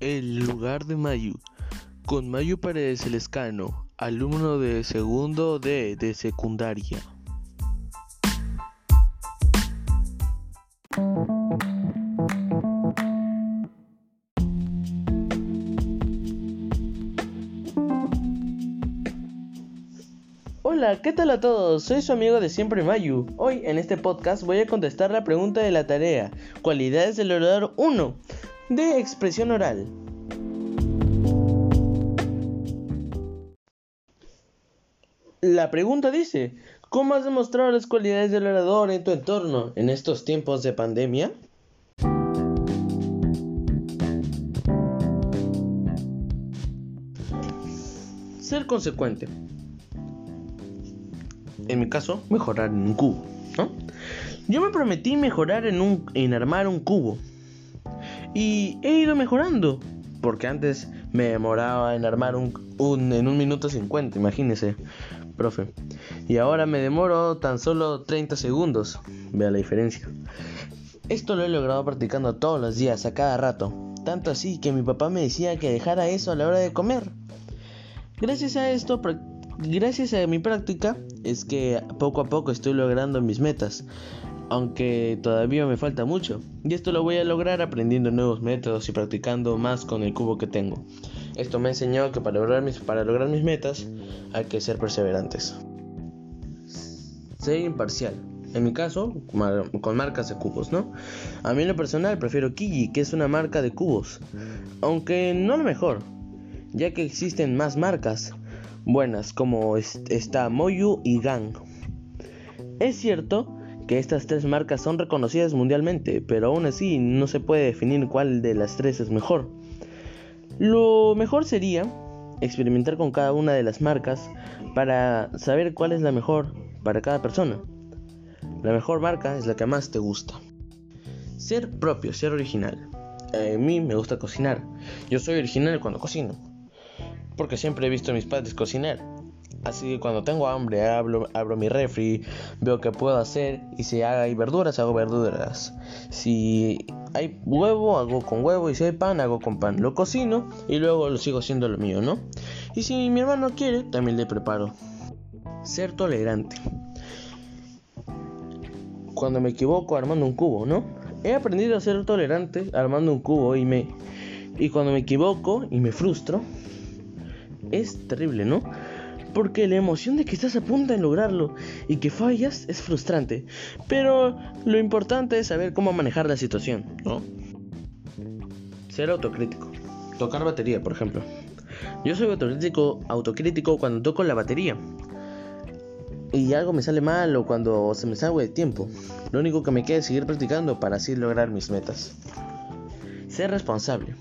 El lugar de Mayu. Con Mayu Paredes Lescano, alumno de segundo D de secundaria. Hola, ¿qué tal a todos? Soy su amigo de siempre Mayu. Hoy en este podcast voy a contestar la pregunta de la tarea, cualidades del orador 1, de expresión oral. La pregunta dice, ¿cómo has demostrado las cualidades del orador en tu entorno en estos tiempos de pandemia? Ser consecuente. En mi caso, mejorar en un cubo. Yo me prometí mejorar en, un, en armar un cubo. Y he ido mejorando. Porque antes me demoraba en armar un, un en un minuto 50, imagínese, profe. Y ahora me demoro tan solo 30 segundos. Vea la diferencia. Esto lo he logrado practicando todos los días, a cada rato. Tanto así que mi papá me decía que dejara eso a la hora de comer. Gracias a esto, gracias a mi práctica, es que poco a poco estoy logrando mis metas. Aunque todavía me falta mucho. Y esto lo voy a lograr aprendiendo nuevos métodos y practicando más con el cubo que tengo. Esto me enseñó que para lograr mis, para lograr mis metas hay que ser perseverantes. Ser imparcial. En mi caso, con marcas de cubos, ¿no? A mí en lo personal prefiero Kiji, que es una marca de cubos. Aunque no lo mejor, ya que existen más marcas buenas como está Moyu y Gang. Es cierto que estas tres marcas son reconocidas mundialmente, pero aún así no se puede definir cuál de las tres es mejor. Lo mejor sería experimentar con cada una de las marcas para saber cuál es la mejor para cada persona. La mejor marca es la que más te gusta. Ser propio, ser original. A mí me gusta cocinar. Yo soy original cuando cocino. Porque siempre he visto a mis padres cocinar. Así que cuando tengo hambre abro, mi refri, veo qué puedo hacer y si hay verduras hago verduras. Si hay huevo hago con huevo y si hay pan hago con pan. Lo cocino y luego lo sigo haciendo lo mío, ¿no? Y si mi hermano quiere, también le preparo. Ser tolerante. Cuando me equivoco armando un cubo, ¿no? He aprendido a ser tolerante armando un cubo y me y cuando me equivoco y me frustro es terrible, ¿no? Porque la emoción de que estás a punto de lograrlo y que fallas es frustrante. Pero lo importante es saber cómo manejar la situación, ¿no? Ser autocrítico. Tocar batería, por ejemplo. Yo soy autocrítico, autocrítico cuando toco la batería. Y algo me sale mal o cuando se me salgo de tiempo. Lo único que me queda es seguir practicando para así lograr mis metas. Ser responsable.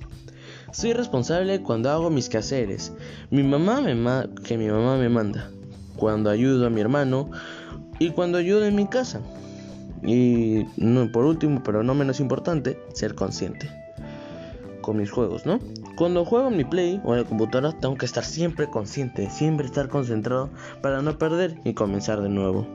Soy responsable cuando hago mis quehaceres. Mi mamá me que mi mamá me manda. Cuando ayudo a mi hermano y cuando ayudo en mi casa. Y por último, pero no menos importante, ser consciente con mis juegos, ¿no? Cuando juego en mi play o en la computadora tengo que estar siempre consciente, siempre estar concentrado para no perder y comenzar de nuevo.